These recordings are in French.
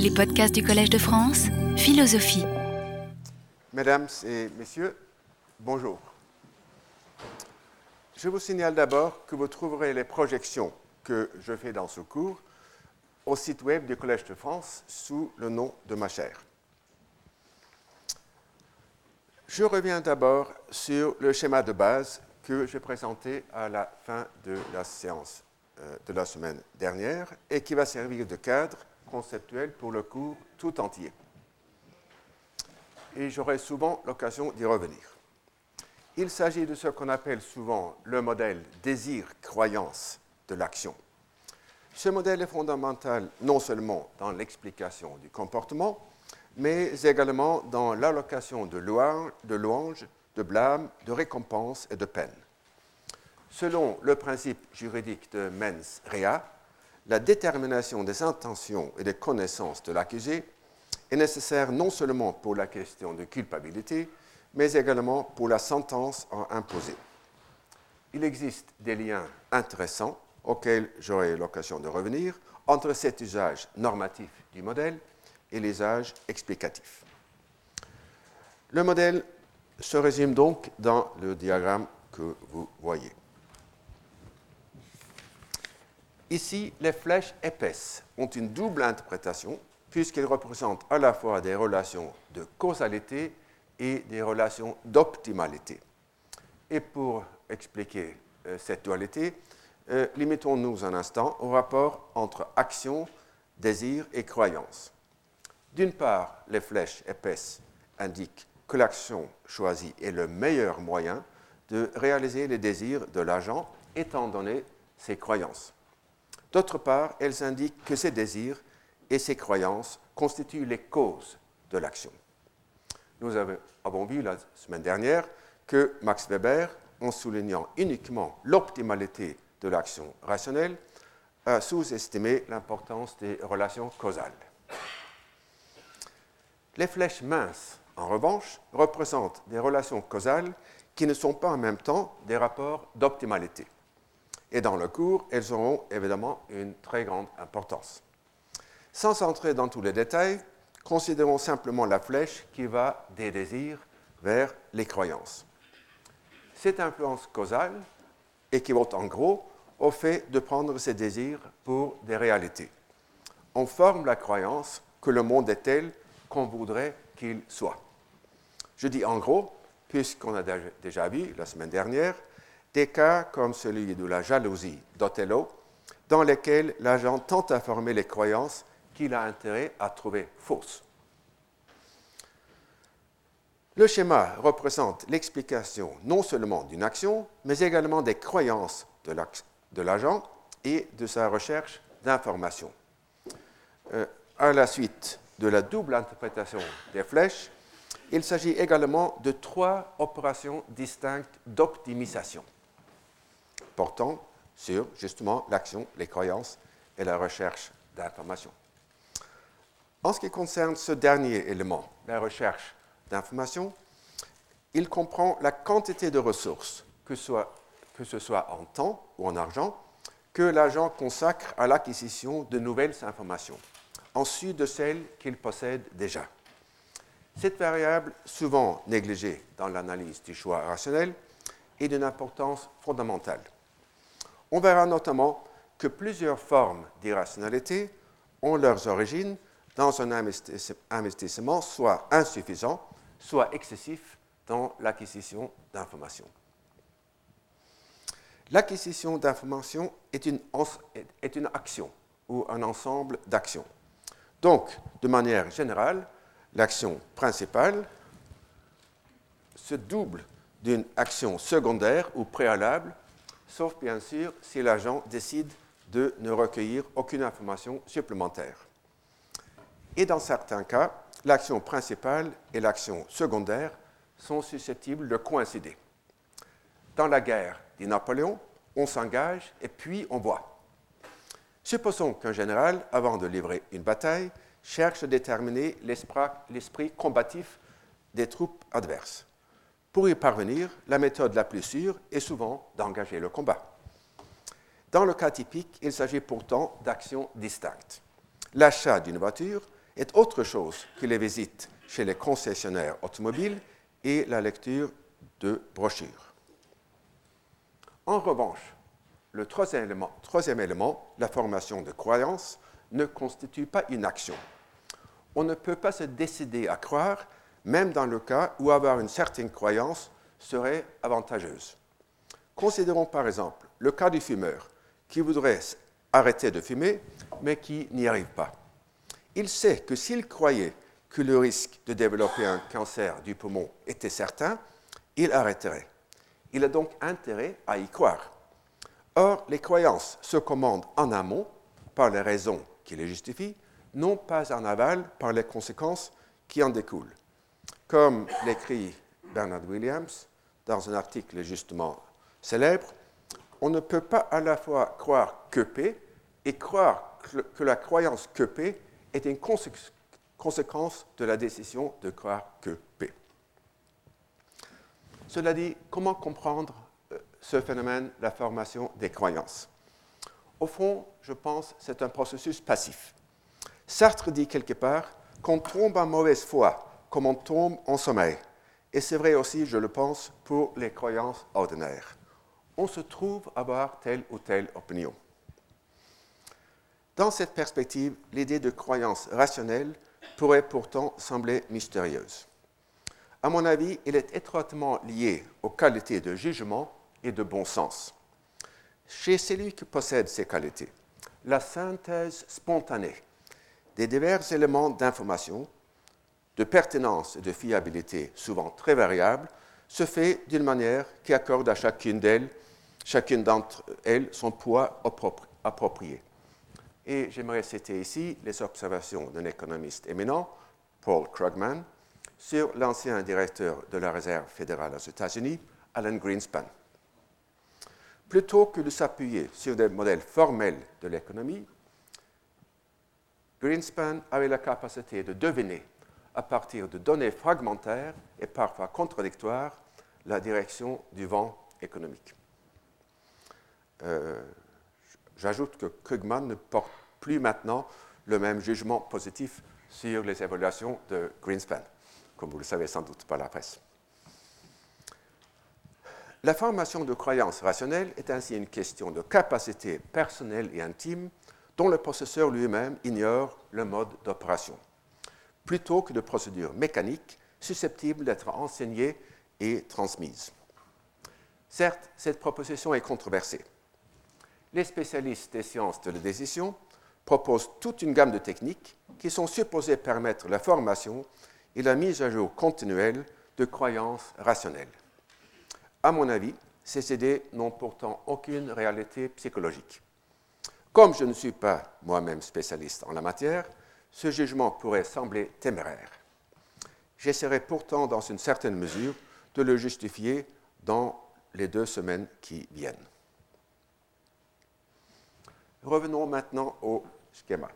Les podcasts du Collège de France, philosophie. Mesdames et messieurs, bonjour. Je vous signale d'abord que vous trouverez les projections que je fais dans ce cours au site web du Collège de France sous le nom de ma chaire. Je reviens d'abord sur le schéma de base que j'ai présenté à la fin de la séance euh, de la semaine dernière et qui va servir de cadre conceptuel pour le cours tout entier. Et j'aurai souvent l'occasion d'y revenir. Il s'agit de ce qu'on appelle souvent le modèle désir-croyance de l'action. Ce modèle est fondamental non seulement dans l'explication du comportement, mais également dans l'allocation de louanges, de, de blâme, de récompenses et de peine. Selon le principe juridique de mens rea, la détermination des intentions et des connaissances de l'accusé est nécessaire non seulement pour la question de culpabilité, mais également pour la sentence à imposer. Il existe des liens intéressants auxquels j'aurai l'occasion de revenir entre cet usage normatif du modèle et l'usage explicatif. Le modèle se résume donc dans le diagramme que vous voyez. Ici, les flèches épaisses ont une double interprétation puisqu'elles représentent à la fois des relations de causalité et des relations d'optimalité. Et pour expliquer euh, cette dualité, euh, limitons-nous un instant au rapport entre action, désir et croyance. D'une part, les flèches épaisses indiquent que l'action choisie est le meilleur moyen de réaliser les désirs de l'agent étant donné ses croyances. D'autre part, elles indiquent que ces désirs et ces croyances constituent les causes de l'action. Nous avons vu la semaine dernière que Max Weber, en soulignant uniquement l'optimalité de l'action rationnelle, a sous-estimé l'importance des relations causales. Les flèches minces, en revanche, représentent des relations causales qui ne sont pas en même temps des rapports d'optimalité. Et dans le cours, elles auront évidemment une très grande importance. Sans entrer dans tous les détails, considérons simplement la flèche qui va des désirs vers les croyances. Cette influence causale équivaut en gros au fait de prendre ces désirs pour des réalités. On forme la croyance que le monde est tel qu'on voudrait qu'il soit. Je dis en gros, puisqu'on a déjà vu la semaine dernière des cas comme celui de la jalousie d'Othello, dans lesquels l'agent tente à former les croyances qu'il a intérêt à trouver fausses. Le schéma représente l'explication non seulement d'une action, mais également des croyances de l'agent et de sa recherche d'informations. Euh, à la suite de la double interprétation des flèches, il s'agit également de trois opérations distinctes d'optimisation portant sur justement l'action, les croyances et la recherche d'informations. En ce qui concerne ce dernier élément, la recherche d'informations, il comprend la quantité de ressources, que, ce soit en temps ou en argent, que l'agent consacre à l'acquisition de nouvelles informations, ensuite de celles qu'il possède déjà. Cette variable, souvent négligée dans l'analyse du choix rationnel, est d'une importance fondamentale. On verra notamment que plusieurs formes d'irrationalité ont leurs origines dans un investissement soit insuffisant, soit excessif dans l'acquisition d'informations. L'acquisition d'informations est une, action ou un ensemble d'actions. Donc, de manière générale, l'action principale se double d'une action secondaire ou préalable sauf bien sûr si l'agent décide de ne recueillir aucune information supplémentaire. Et dans certains cas, l'action principale et l'action secondaire sont susceptibles de coïncider. Dans la guerre, dit Napoléon, on s'engage et puis on voit. Supposons qu'un général, avant de livrer une bataille, cherche à déterminer l'esprit combatif des troupes adverses. Pour y parvenir, la méthode la plus sûre est souvent d'engager le combat. Dans le cas typique, il s'agit pourtant d'actions distinctes. L'achat d'une voiture est autre chose que les visites chez les concessionnaires automobiles et la lecture de brochures. En revanche, le troisième élément, troisième élément, la formation de croyances, ne constitue pas une action. On ne peut pas se décider à croire, même dans le cas où avoir une certaine croyance serait avantageuse. Considérons par exemple le cas du fumeur qui voudrait arrêter de fumer, mais qui n'y arrive pas. Il sait que s'il croyait que le risque de développer un cancer du poumon était certain, il arrêterait. Il a donc intérêt à y croire. Or, les croyances se commandent en amont par les raisons qui les justifient, non pas en aval par les conséquences qui en découlent. Comme l'écrit Bernard Williams dans un article justement célèbre, on ne peut pas à la fois croire que P et croire que la croyance que P est une conséquence de la décision de croire que P. Cela dit, comment comprendre euh, ce phénomène, la formation des croyances? Au fond, je pense, c'est un processus passif. Sartre dit quelque part qu'on tombe en mauvaise foi comme on tombe en sommeil. Et c'est vrai aussi, je le pense, pour les croyances ordinaires. On se trouve avoir telle ou telle opinion. Dans cette perspective, l'idée de croyance rationnelle pourrait pourtant sembler mystérieuse. À mon avis, elle est étroitement liée aux qualités de jugement et de bon sens. Chez celui qui possède ces qualités, la synthèse spontanée des divers éléments d'information, de pertinence et de fiabilité souvent très variables, se fait d'une manière qui accorde à chacune d'elles, chacune d'entre elles, son poids approprié. Et j'aimerais citer ici les observations d'un économiste éminent, Paul Krugman, sur l'ancien directeur de la Réserve fédérale aux États-Unis, Alan Greenspan. Plutôt que de s'appuyer sur des modèles formels de l'économie, Greenspan avait la capacité de deviner, à partir de données fragmentaires et parfois contradictoires, la direction du vent économique. Euh, J'ajoute que Krugman ne porte plus maintenant le même jugement positif sur les évaluations de Greenspan, comme vous le savez sans doute par la presse. La formation de croyances rationnelles est ainsi une question de capacité personnelle et intime dont le processeur lui-même ignore le mode d'opération, plutôt que de procédures mécaniques susceptibles d'être enseignées et transmises. Certes, cette proposition est controversée les spécialistes des sciences de la décision proposent toute une gamme de techniques qui sont supposées permettre la formation et la mise à jour continuelle de croyances rationnelles. À mon avis, ces idées n'ont pourtant aucune réalité psychologique. Comme je ne suis pas moi-même spécialiste en la matière, ce jugement pourrait sembler téméraire. J'essaierai pourtant, dans une certaine mesure, de le justifier dans les deux semaines qui viennent. Revenons maintenant au schéma.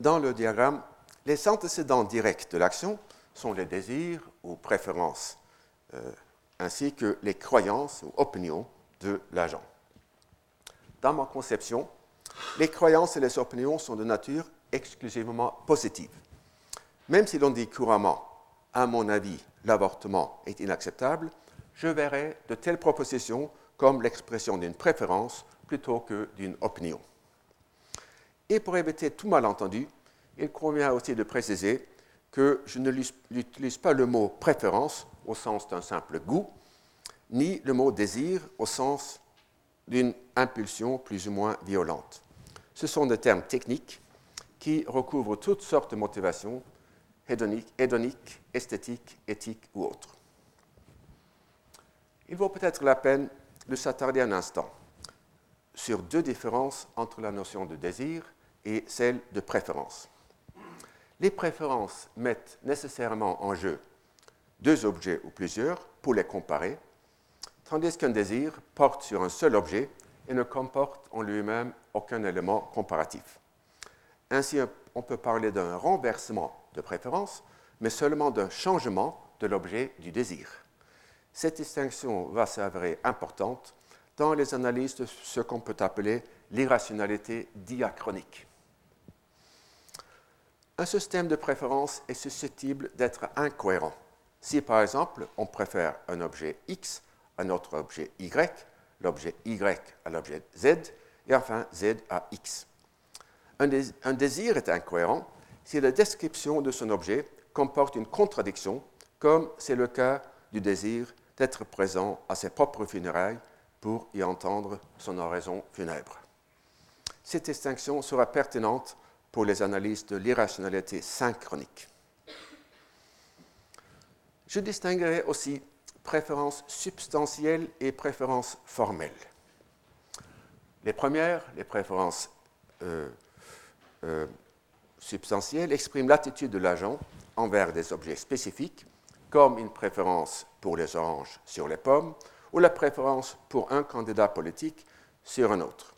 Dans le diagramme, les antécédents directs de l'action sont les désirs ou préférences, euh, ainsi que les croyances ou opinions de l'agent. Dans ma conception, les croyances et les opinions sont de nature exclusivement positive. Même si l'on dit couramment, à mon avis, l'avortement est inacceptable, je verrai de telles propositions comme l'expression d'une préférence plutôt que d'une opinion. Et pour éviter tout malentendu, il convient aussi de préciser que je n'utilise pas le mot préférence au sens d'un simple goût, ni le mot désir au sens d'une impulsion plus ou moins violente. Ce sont des termes techniques qui recouvrent toutes sortes de motivations hédoniques, esthétiques, éthiques ou autres. Il vaut peut-être la peine de s'attarder un instant sur deux différences entre la notion de désir et celle de préférence. Les préférences mettent nécessairement en jeu deux objets ou plusieurs pour les comparer, tandis qu'un désir porte sur un seul objet et ne comporte en lui-même aucun élément comparatif. Ainsi, on peut parler d'un renversement de préférence, mais seulement d'un changement de l'objet du désir. Cette distinction va s'avérer importante dans les analyses de ce qu'on peut appeler l'irrationalité diachronique. Un système de préférence est susceptible d'être incohérent. Si par exemple on préfère un objet X à notre objet Y, l'objet Y à l'objet Z, et enfin Z à X. Un, désir est incohérent si la description de son objet comporte une contradiction, comme c'est le cas du désir d'être présent à ses propres funérailles pour y entendre son oraison funèbre. Cette distinction sera pertinente pour les analyses de l'irrationalité synchronique. Je distinguerai aussi préférences substantielles et préférences formelles. Les premières, les préférences euh, euh, substantielles, expriment l'attitude de l'agent envers des objets spécifiques, comme une préférence pour les oranges sur les pommes ou la préférence pour un candidat politique sur un autre.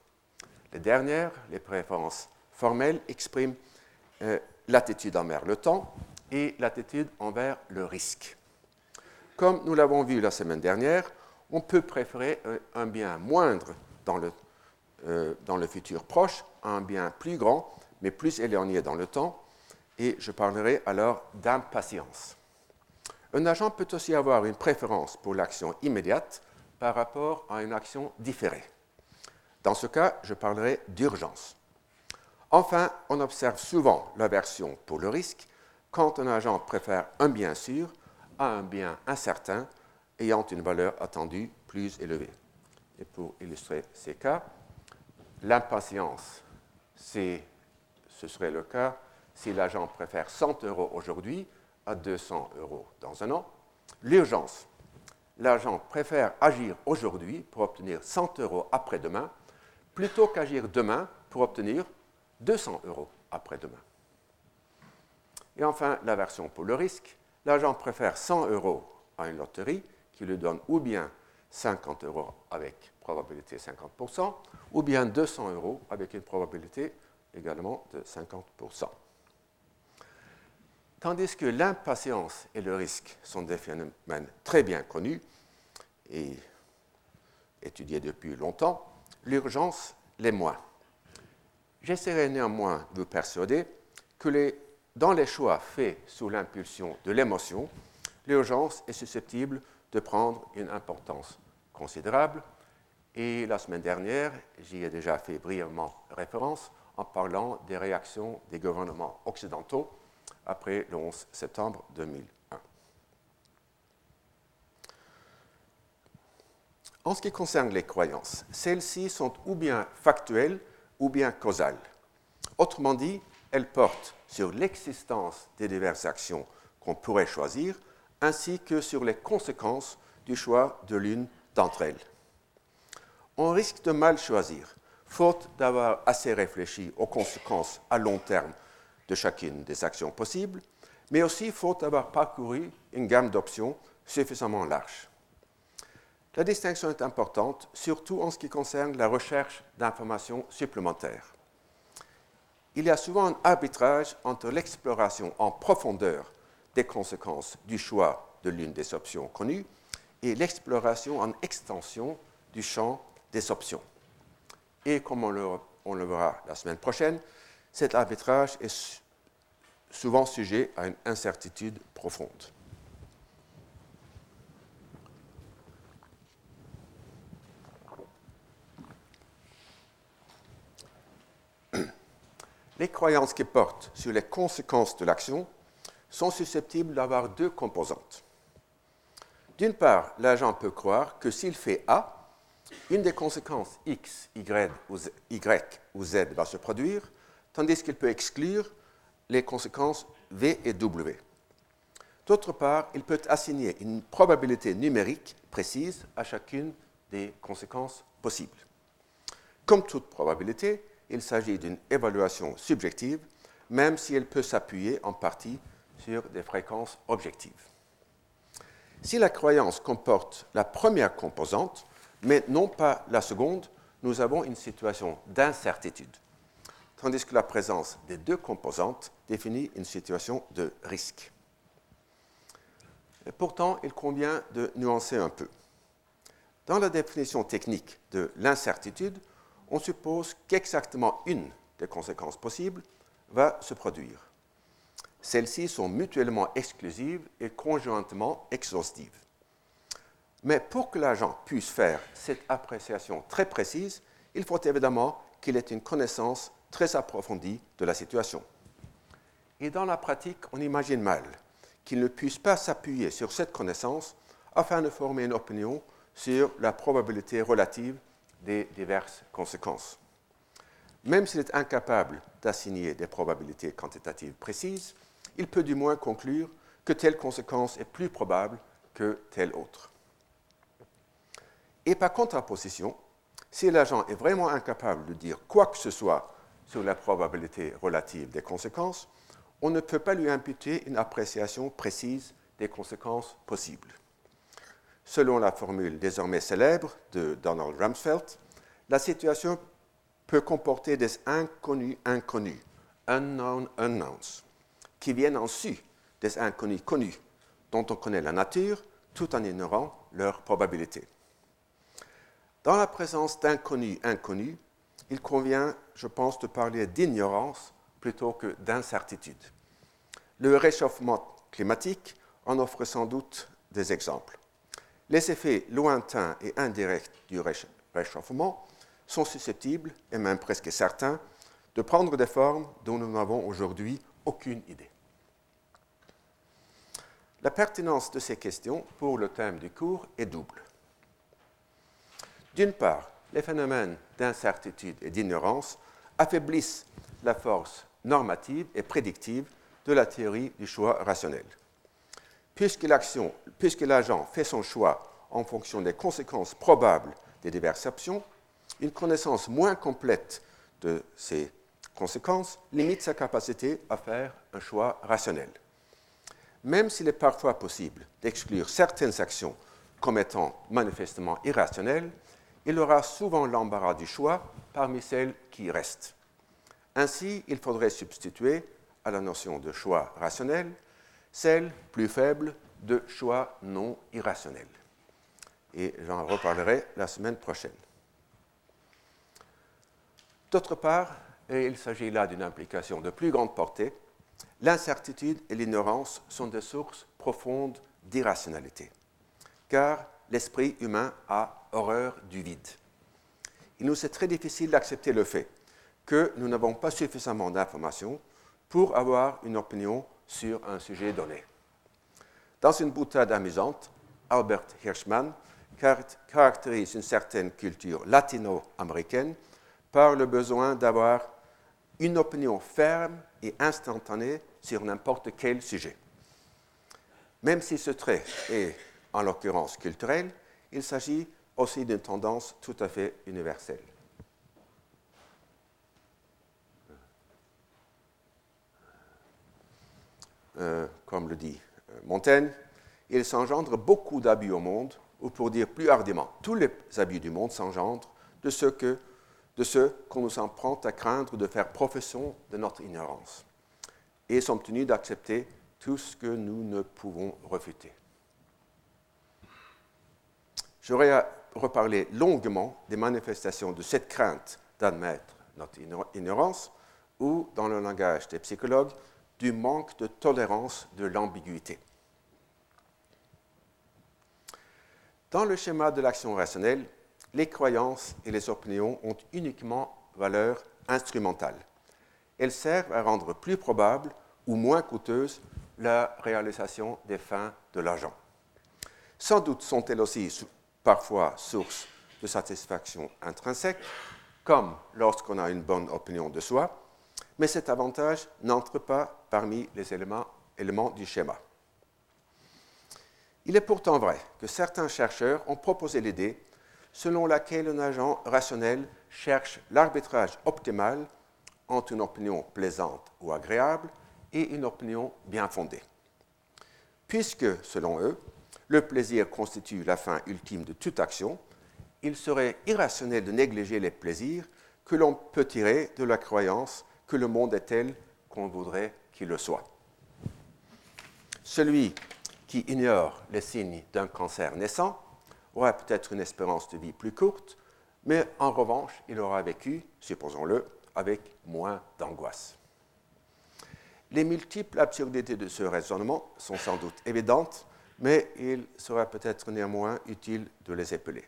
Les dernières, les préférences formelles, expriment euh, l'attitude envers le temps et l'attitude envers le risque. Comme nous l'avons vu la semaine dernière, on peut préférer un bien moindre dans le, euh, dans le futur proche à un bien plus grand, mais plus éloigné dans le temps, et je parlerai alors d'impatience. Un agent peut aussi avoir une préférence pour l'action immédiate par rapport à une action différée. Dans ce cas, je parlerai d'urgence. Enfin, on observe souvent l'aversion pour le risque quand un agent préfère un bien sûr à un bien incertain ayant une valeur attendue plus élevée. Et pour illustrer ces cas, l'impatience, ce serait le cas si l'agent préfère 100 euros aujourd'hui à 200 euros dans un an. L'urgence, l'agent préfère agir aujourd'hui pour obtenir 100 euros après-demain plutôt qu'agir demain pour obtenir 200 euros après-demain. Et enfin, la version pour le risque, l'agent préfère 100 euros à une loterie qui lui donne ou bien 50 euros avec probabilité 50%, ou bien 200 euros avec une probabilité également de 50%. Tandis que l'impatience et le risque sont des phénomènes très bien connus et étudiés depuis longtemps, l'urgence l'est moins. J'essaierai néanmoins de vous persuader que les dans les choix faits sous l'impulsion de l'émotion, l'urgence est susceptible de prendre une importance considérable. Et la semaine dernière, j'y ai déjà fait brièvement référence en parlant des réactions des gouvernements occidentaux après le 11 septembre 2001. En ce qui concerne les croyances, celles-ci sont ou bien factuelles ou bien causales. Autrement dit, elles portent sur l'existence des diverses actions qu'on pourrait choisir, ainsi que sur les conséquences du choix de l'une d'entre elles. On risque de mal choisir, faute d'avoir assez réfléchi aux conséquences à long terme de chacune des actions possibles, mais aussi faute d'avoir parcouru une gamme d'options suffisamment large. La distinction est importante, surtout en ce qui concerne la recherche d'informations supplémentaires il y a souvent un arbitrage entre l'exploration en profondeur des conséquences du choix de l'une des options connues et l'exploration en extension du champ des options. Et comme on le, verra la semaine prochaine, cet arbitrage est souvent sujet à une incertitude profonde. Les croyances qui portent sur les conséquences de l'action sont susceptibles d'avoir deux composantes. D'une part, l'agent peut croire que s'il fait A, une des conséquences X, y ou, Z, ou Z va se produire, tandis qu'il peut exclure les conséquences V et W. D'autre part, il peut assigner une probabilité numérique précise à chacune des conséquences possibles. Comme toute probabilité, il s'agit d'une évaluation subjective, même si elle peut s'appuyer en partie sur des fréquences objectives. Si la croyance comporte la première composante, mais non pas la seconde, nous avons une situation d'incertitude, tandis que la présence des deux composantes définit une situation de risque. Pourtant, il convient de nuancer un peu. Dans la définition technique de l'incertitude, on suppose qu'exactement une des conséquences possibles va se produire. Celles-ci sont mutuellement exclusives et conjointement exhaustives. Mais pour que l'agent puisse faire cette appréciation très précise, il faut évidemment qu'il ait une connaissance très approfondie de la situation. Et dans la pratique, on imagine mal qu'il ne puisse pas s'appuyer sur cette connaissance afin de former une opinion sur la probabilité relative des diverses conséquences. Même s'il est incapable d'assigner des probabilités quantitatives précises, il peut du moins conclure que telle conséquence est plus probable que telle autre. Et par contraposition, si l'agent est vraiment incapable de dire quoi que ce soit sur la probabilité relative des conséquences, on ne peut pas lui imputer une appréciation précise des conséquences possibles. Selon la formule désormais célèbre de Donald Rumsfeld, la situation peut comporter des inconnus inconnus, unknown unknowns, qui viennent en su des inconnus connus, dont on connaît la nature tout en ignorant leur probabilité. Dans la présence d'inconnus inconnus, il convient, je pense, de parler d'ignorance plutôt que d'incertitude. Le réchauffement climatique en offre sans doute des exemples. Les effets lointains et indirects du réchauffement sont susceptibles, et même presque certains, de prendre des formes dont nous n'avons aujourd'hui aucune idée. La pertinence de ces questions pour le thème du cours est double. D'une part, les phénomènes d'incertitude et d'ignorance affaiblissent la force normative et prédictive de la théorie du choix rationnel. Puisque l'agent fait son choix en fonction des conséquences probables des diverses options, une connaissance moins complète de ces conséquences limite sa capacité à faire un choix rationnel. Même s'il est parfois possible d'exclure certaines actions comme étant manifestement irrationnelles, il aura souvent l'embarras du choix parmi celles qui restent. Ainsi, il faudrait substituer à la notion de choix rationnel celle plus faible de choix non irrationnel. Et j'en reparlerai la semaine prochaine. D'autre part, et il s'agit là d'une implication de plus grande portée, l'incertitude et l'ignorance sont des sources profondes d'irrationalité, car l'esprit humain a horreur du vide. Il nous est très difficile d'accepter le fait que nous n'avons pas suffisamment d'informations pour avoir une opinion sur un sujet donné. Dans une boutade amusante, Albert Hirschman caractérise une certaine culture latino-américaine par le besoin d'avoir une opinion ferme et instantanée sur n'importe quel sujet. Même si ce trait est, en l'occurrence, culturel, il s'agit aussi d'une tendance tout à fait universelle. Euh, comme le dit euh, Montaigne, il s'engendre beaucoup d'abus au monde, ou pour dire plus hardiment, tous les abus du monde s'engendrent de ce que de ceux qu'on nous emprunte à craindre de faire profession de notre ignorance, et sommes tenus d'accepter tout ce que nous ne pouvons refuter. J'aurais reparler longuement des manifestations de cette crainte d'admettre notre ignorance ou, dans le langage des psychologues, du manque de tolérance de l'ambiguïté. Dans le schéma de l'action rationnelle, les croyances et les opinions ont uniquement valeur instrumentale. Elles servent à rendre plus probable ou moins coûteuse la réalisation des fins de l'agent. Sans doute sont-elles aussi parfois source de satisfaction intrinsèque, comme lorsqu'on a une bonne opinion de soi, mais cet avantage n'entre pas parmi les éléments, du schéma. Il est pourtant vrai que certains chercheurs ont proposé l'idée selon laquelle un agent rationnel cherche l'arbitrage optimal entre une opinion plaisante ou agréable et une opinion bien fondée. Puisque, selon eux, le plaisir constitue la fin ultime de toute action, il serait irrationnel de négliger les plaisirs que l'on peut tirer de la croyance que le monde est tel qu'on voudrait qu'il le soit. Celui qui ignore les signes d'un cancer naissant aura peut-être une espérance de vie plus courte, mais en revanche, il aura vécu, supposons-le, avec moins d'angoisse. Les multiples absurdités de ce raisonnement sont sans doute évidentes, mais il sera peut-être néanmoins utile de les épeler.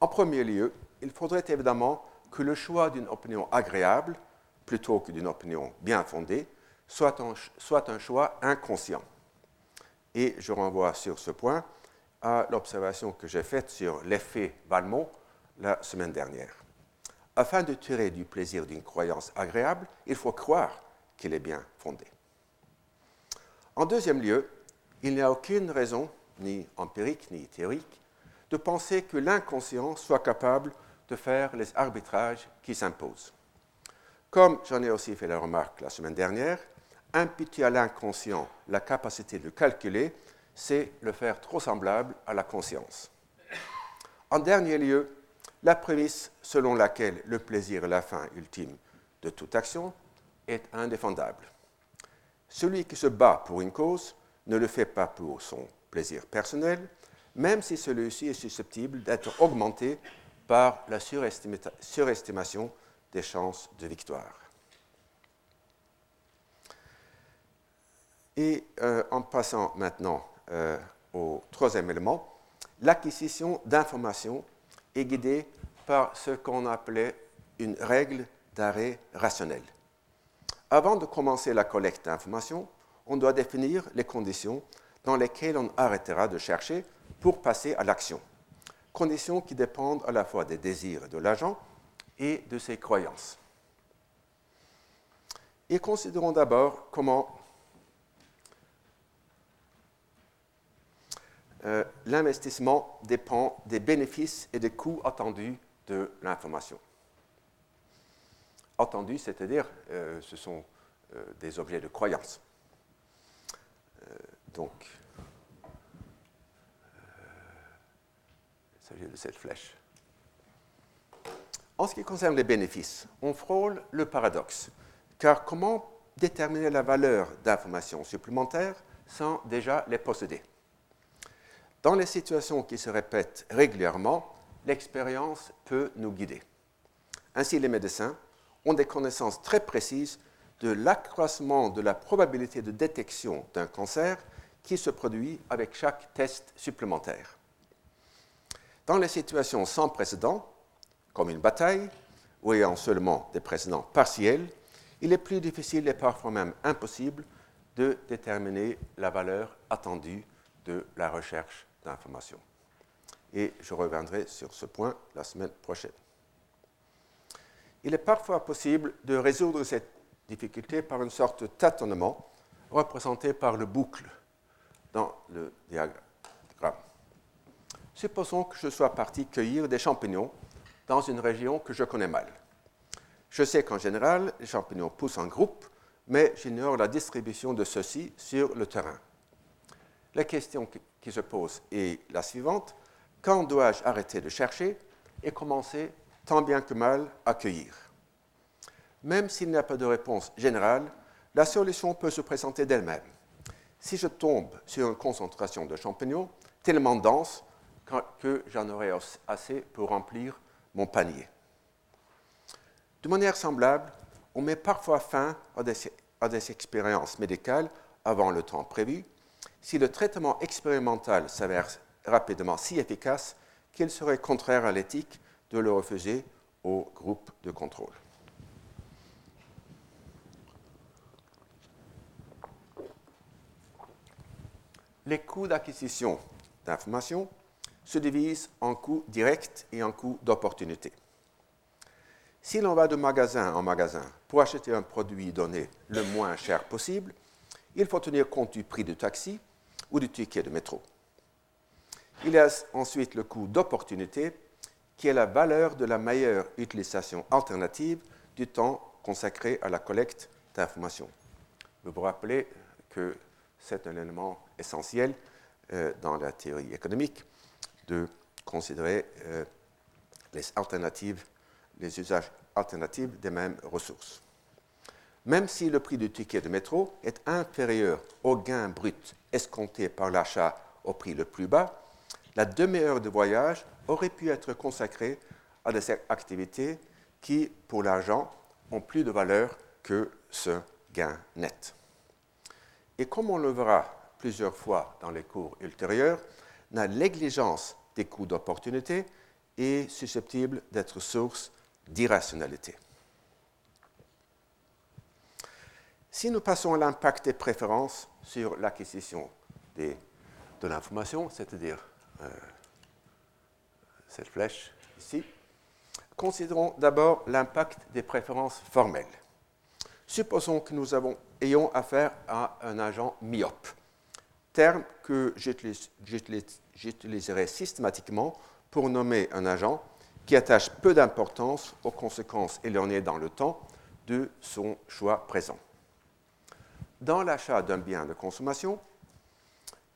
En premier lieu, il faudrait évidemment que le choix d'une opinion agréable, plutôt que d'une opinion bien fondée, soit un, soit un choix inconscient. Et je renvoie sur ce point à l'observation que j'ai faite sur l'effet Valmont la semaine dernière. Afin de tirer du plaisir d'une croyance agréable, il faut croire qu'il est bien fondé. En deuxième lieu, il n'y a aucune raison, ni empirique ni théorique, de penser que l'inconscient soit capable de faire les arbitrages qui s'imposent. Comme j'en ai aussi fait la remarque la semaine dernière, imputer à l'inconscient la capacité de calculer, c'est le faire trop semblable à la conscience. En dernier lieu, la prémisse selon laquelle le plaisir est la fin ultime de toute action est indéfendable. Celui qui se bat pour une cause ne le fait pas pour son plaisir personnel, même si celui-ci est susceptible d'être augmenté par la surestimation des chances de victoire. Et euh, en passant maintenant euh, au troisième élément, l'acquisition d'informations est guidée par ce qu'on appelait une règle d'arrêt rationnel. Avant de commencer la collecte d'informations, on doit définir les conditions dans lesquelles on arrêtera de chercher pour passer à l'action. Conditions qui dépendent à la fois des désirs de l'agent et de ses croyances. Et considérons d'abord comment euh, l'investissement dépend des bénéfices et des coûts attendus de l'information. Attendus, c'est-à-dire euh, ce sont euh, des objets de croyance. donc, s'agit de cette flèche. En ce qui concerne les bénéfices, on frôle le paradoxe, car comment déterminer la valeur d'informations supplémentaires sans déjà les posséder? Dans les situations qui se répètent régulièrement, l'expérience peut nous guider. Ainsi, les médecins ont des connaissances très précises de l'accroissement de la probabilité de détection d'un cancer qui se produit avec chaque test supplémentaire. Dans les situations sans précédent, comme une bataille, ou ayant seulement des précédents partiels, il est plus difficile et parfois même impossible de déterminer la valeur attendue de la recherche d'informations. Et je reviendrai sur ce point la semaine prochaine. Il est parfois possible de résoudre cette difficulté par une sorte de tâtonnement représenté par le boucle dans le diagramme. Supposons que je sois parti cueillir des champignons dans une région que je connais mal. Je sais qu'en général, les champignons poussent en groupe, mais j'ignore la distribution de ceux-ci sur le terrain. La question qui se pose est la suivante. Quand dois-je arrêter de chercher et commencer tant bien que mal à cueillir? Même s'il n'y a pas de réponse générale, la solution peut se présenter d'elle-même. Si je tombe sur une concentration de champignons tellement dense que j'en aurai assez pour remplir mon panier. De manière semblable, on met parfois fin à des, expériences médicales avant le temps prévu si le traitement expérimental s'avère rapidement si efficace qu'il serait contraire à l'éthique de le refuser au groupe de contrôle. Les coûts d'acquisition d'informations se divise en coûts directs et en coûts d'opportunité. Si l'on va de magasin en magasin pour acheter un produit donné le moins cher possible, il faut tenir compte du prix du taxi ou du ticket de métro. Il y a ensuite le coût d'opportunité, qui est la valeur de la meilleure utilisation alternative du temps consacré à la collecte d'informations. Vous vous rappelez que c'est un élément essentiel euh, dans la théorie économique de considérer euh, les alternatives, les usages alternatifs des mêmes ressources. Même si le prix du ticket de métro est inférieur au gain brut escompté par l'achat au prix le plus bas, la demi-heure de voyage aurait pu être consacrée à des activités qui, pour l'argent, ont plus de valeur que ce gain net. Et comme on le verra plusieurs fois dans les cours ultérieurs, la négligence des coûts d'opportunité est susceptible d'être source d'irrationalité. Si nous passons à l'impact des préférences sur l'acquisition de l'information, c'est-à-dire euh, cette flèche ici, considérons d'abord l'impact des préférences formelles. Supposons que nous ayons affaire à un agent myope, terme que j'utiliserai systématiquement pour nommer un agent qui attache peu d'importance aux conséquences éloignées dans le temps de son choix présent dans l'achat d'un bien de consommation,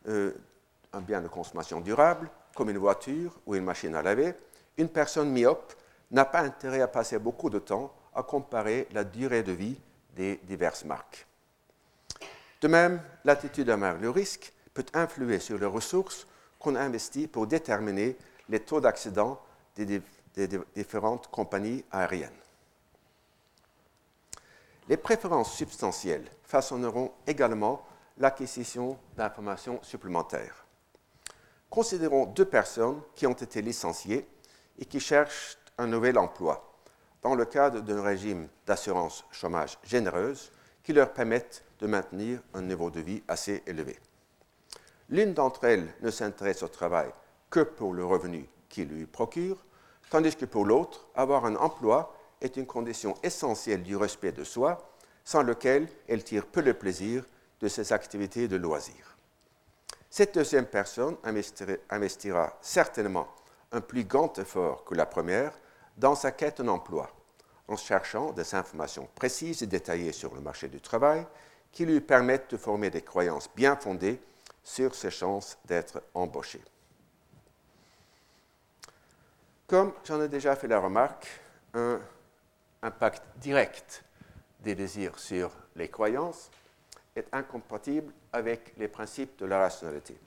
euh, un bien de consommation durable, comme une voiture ou une machine à laver, une personne myope n'a pas intérêt à passer beaucoup de temps à comparer la durée de vie des diverses marques. De même, l'attitude envers le risque peut influer sur les ressources qu'on investit pour déterminer les taux d'accident des différentes compagnies aériennes. Les préférences substantielles façonneront également l'acquisition d'informations supplémentaires. Considérons deux personnes qui ont été licenciées et qui cherchent un nouvel emploi dans le cadre d'un régime d'assurance chômage généreuse qui leur permette de maintenir un niveau de vie assez élevé. L'une d'entre elles ne s'intéresse au travail que pour le revenu qu'il lui procure, tandis que pour l'autre, avoir un emploi est une condition essentielle du respect de soi, sans lequel elle tire peu de plaisir de ses activités de loisirs. Cette deuxième personne investira certainement un plus grand effort que la première dans sa quête d'emploi, en cherchant des informations précises et détaillées sur le marché du travail qui lui permettent de former des croyances bien fondées sur ses chances d'être embauché. Comme j'en ai déjà fait la remarque, un impact direct des désirs sur les croyances est incompatible avec les principes de la rationalité.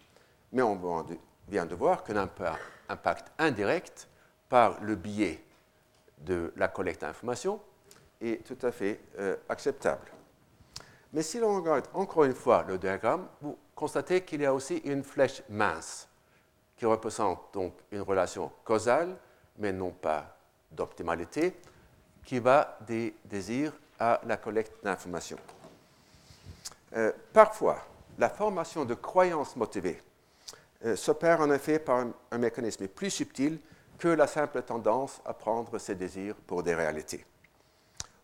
Mais on vient de voir qu'un impact indirect par le biais de la collecte d'informations est tout à fait euh, acceptable. Mais si l'on regarde encore une fois le diagramme, vous constatez qu'il y a aussi une flèche mince qui représente donc une relation causale, mais non pas d'optimalité, qui va des désirs à la collecte d'informations. Euh, parfois, la formation de croyances motivées euh, s'opère en effet par un, mécanisme plus subtil que la simple tendance à prendre ses désirs pour des réalités.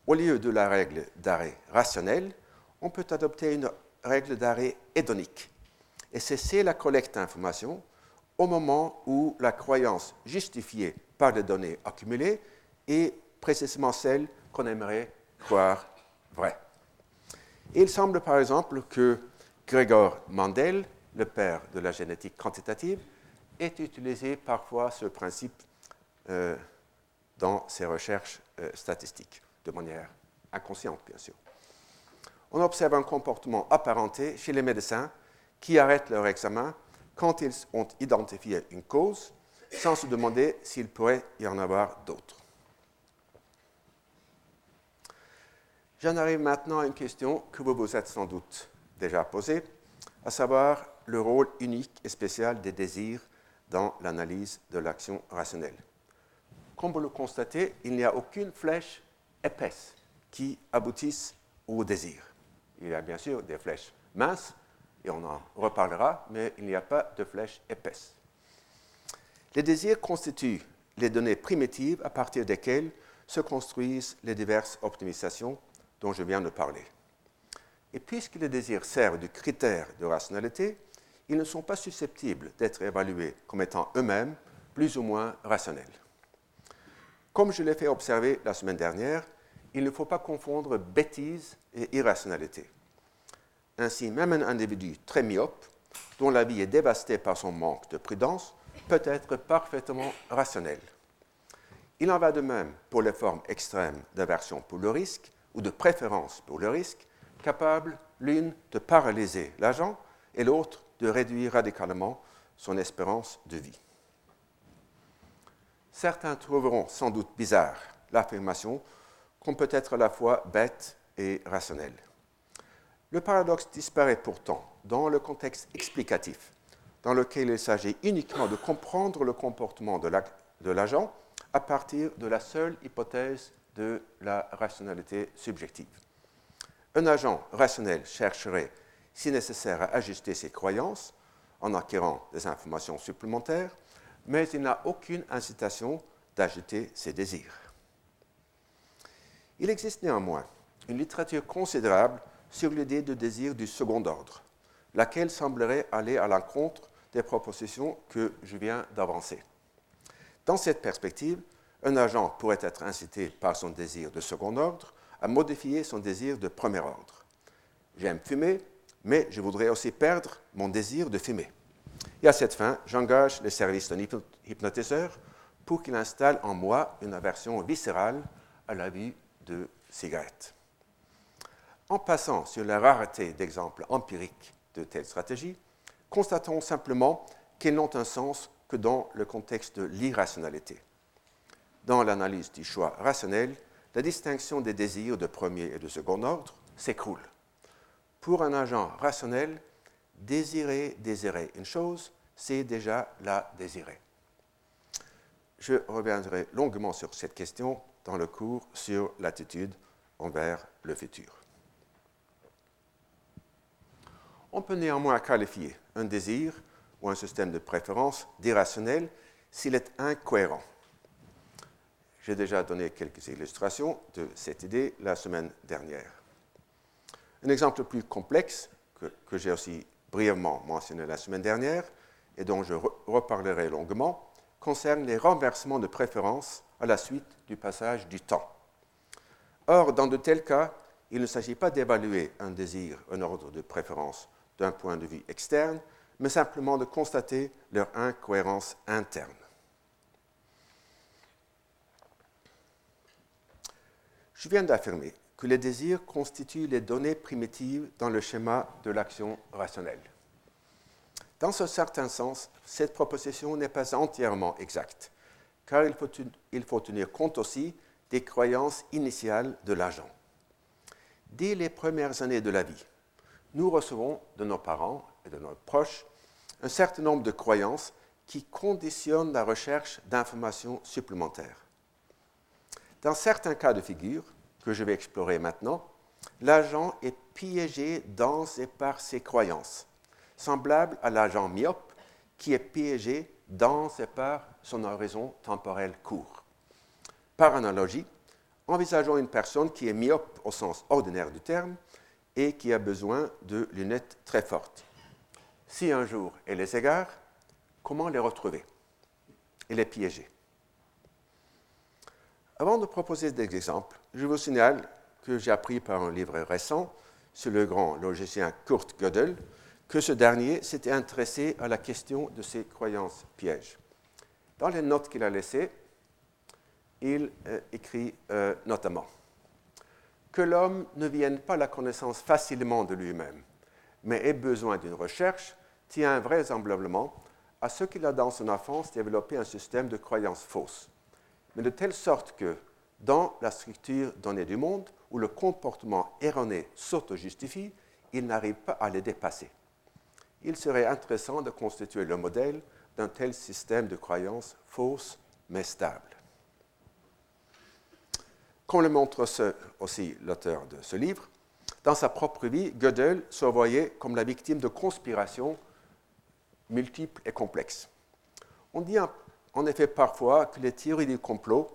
Au lieu de la règle d'arrêt rationnel, on peut adopter une règle d'arrêt hédonique et cesser la collecte d'informations au moment où la croyance justifiée par les données accumulées est précisément celle qu'on aimerait croire vrai. Il semble par exemple que Gregor Mandel, le père de la génétique quantitative, ait utilisé parfois ce principe euh, dans ses recherches euh, statistiques, de manière inconsciente bien sûr. On observe un comportement apparenté chez les médecins qui arrêtent leur examen quand ils ont identifié une cause sans se demander s'il pourrait y en avoir d'autres. J'en arrive maintenant à une question que vous vous êtes sans doute déjà posée, à savoir le rôle unique et spécial des désirs dans l'analyse de l'action rationnelle. Comme vous le constatez, il n'y a aucune flèche épaisse qui aboutisse au désir. Il y a bien sûr des flèches minces, et on en reparlera, mais il n'y a pas de flèches épaisses. Les désirs constituent les données primitives à partir desquelles se construisent les diverses optimisations dont je viens de parler. Et puisque les désirs servent de critères de rationalité, ils ne sont pas susceptibles d'être évalués comme étant eux-mêmes plus ou moins rationnels. Comme je l'ai fait observer la semaine dernière, il ne faut pas confondre bêtise et irrationalité. Ainsi, même un individu très myope, dont la vie est dévastée par son manque de prudence, peut être parfaitement rationnel. Il en va de même pour les formes extrêmes d'aversion pour le risque ou de préférence pour le risque, capable l'une de paralyser l'agent et l'autre de réduire radicalement son espérance de vie. Certains trouveront sans doute bizarre l'affirmation qu'on peut être à la fois bête et rationnel. Le paradoxe disparaît pourtant dans le contexte explicatif, dans lequel il s'agit uniquement de comprendre le comportement de l'agent à partir de la seule hypothèse de la rationalité subjective. Un agent rationnel chercherait, si nécessaire, à ajuster ses croyances en acquérant des informations supplémentaires, mais il n'a aucune incitation d'ajouter ses désirs. Il existe néanmoins une littérature considérable sur l'idée de désir du second ordre, laquelle semblerait aller à l'encontre des propositions que je viens d'avancer. Dans cette perspective, un agent pourrait être incité par son désir de second ordre à modifier son désir de premier ordre. J'aime fumer, mais je voudrais aussi perdre mon désir de fumer. Et à cette fin, j'engage les services d'un hypnotiseur pour qu'il installe en moi une aversion viscérale à la vue de cigarettes. En passant sur la rareté d'exemples empiriques de telles stratégies, constatons simplement qu'elles n'ont un sens que dans le contexte de l'irrationalité. Dans l'analyse du choix rationnel, la distinction des désirs de premier et de second ordre s'écroule. Pour un agent rationnel, désirer, désirer une chose, c'est déjà la désirer. Je reviendrai longuement sur cette question dans le cours sur l'attitude envers le futur. On peut néanmoins qualifier un désir ou un système de préférence d'irrationnel s'il est incohérent. J'ai déjà donné quelques illustrations de cette idée la semaine dernière. Un exemple plus complexe, que, j'ai aussi brièvement mentionné la semaine dernière, et dont je reparlerai longuement, concerne les renversements de préférence à la suite du passage du temps. Or, dans de tels cas, il ne s'agit pas d'évaluer un désir, un ordre de préférence d'un point de vue externe, mais simplement de constater leur incohérence interne. Je viens d'affirmer que les désirs constituent les données primitives dans le schéma de l'action rationnelle. Dans un certain sens, cette proposition n'est pas entièrement exacte, car il faut, tenir compte aussi des croyances initiales de l'agent. Dès les premières années de la vie, nous recevons de nos parents et de nos proches un certain nombre de croyances qui conditionnent la recherche d'informations supplémentaires. Dans certains cas de figure, que je vais explorer maintenant, l'agent est piégé dans et par ses croyances, semblable à l'agent myope qui est piégé dans et par son horizon temporel court. Par analogie, envisageons une personne qui est myope au sens ordinaire du terme et qui a besoin de lunettes très fortes. Si un jour elle les égare, comment les retrouver? Elle les piéger. Avant de proposer des exemples, je vous signale que j'ai appris par un livre récent sur le grand logicien Kurt Gödel que ce dernier s'était intéressé à la question de ses croyances pièges. Dans les notes qu'il a laissées, il euh, écrit euh, notamment que l'homme ne vienne pas à la connaissance facilement de lui-même, mais ait besoin d'une recherche, tient vraisemblablement à ce qu'il a dans son enfance développé un système de croyances fausses mais de telle sorte que, dans la structure donnée du monde, où le comportement erroné s'auto-justifie, il n'arrive pas à les dépasser. Il serait intéressant de constituer le modèle d'un tel système de croyances fausses mais stables. Comme le montre aussi l'auteur de ce livre, dans sa propre vie, Gödel se voyait comme la victime de conspirations multiples et complexes. On dit en effet parfois que les théories du complot,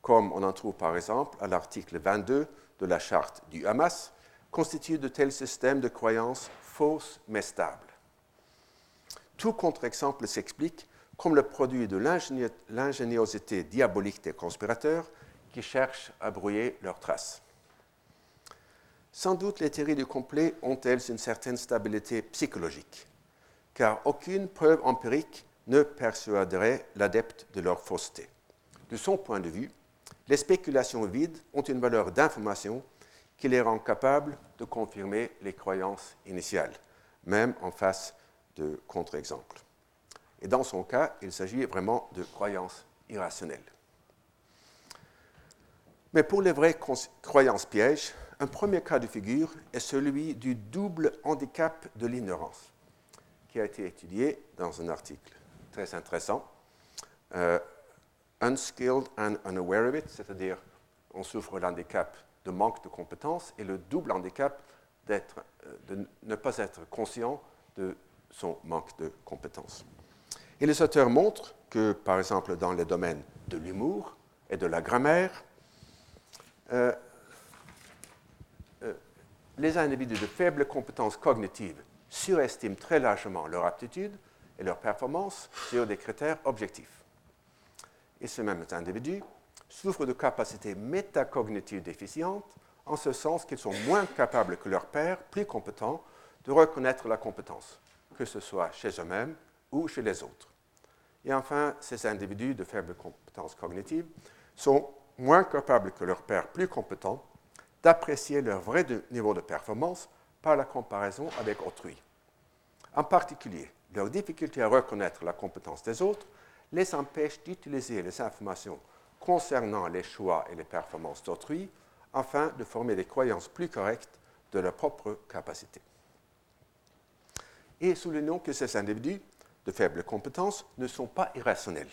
comme on en trouve par exemple à l'article 22 de la charte du Hamas, constituent de tels systèmes de croyances fausses mais stables. Tout contre-exemple s'explique comme le produit de l'ingéniosité diabolique des conspirateurs qui cherchent à brouiller leurs traces. Sans doute les théories du complot ont-elles une certaine stabilité psychologique, car aucune preuve empirique ne persuaderait l'adepte de leur fausseté. De son point de vue, les spéculations vides ont une valeur d'information qui les rend capables de confirmer les croyances initiales, même en face de contre-exemples. Et dans son cas, il s'agit vraiment de croyances irrationnelles. Mais pour les vraies croyances pièges, un premier cas de figure est celui du double handicap de l'ignorance, qui a été étudié dans un article très intéressant. Euh, unskilled and unaware of it, c'est-à-dire on souffre l'handicap de manque de compétences et le double handicap euh, de ne pas être conscient de son manque de compétences. Et les auteurs montrent que, par exemple, dans les domaines de l'humour et de la grammaire, euh, euh, les individus de faibles compétences cognitives surestiment très largement leur aptitude et leur performance sur des critères objectifs. Et ces mêmes individus souffrent de capacités métacognitives déficientes, en ce sens qu'ils sont moins capables que leurs pairs, plus compétents, de reconnaître la compétence, que ce soit chez eux-mêmes ou chez les autres. Et enfin, ces individus de faibles compétences cognitives sont moins capables que leurs pairs plus compétents d'apprécier leur vrai niveau de performance par la comparaison avec autrui. En particulier, leur difficulté à reconnaître la compétence des autres les empêche d'utiliser les informations concernant les choix et les performances d'autrui afin de former des croyances plus correctes de leurs propres capacités. Et soulignons que ces individus de faibles compétences ne sont pas irrationnels.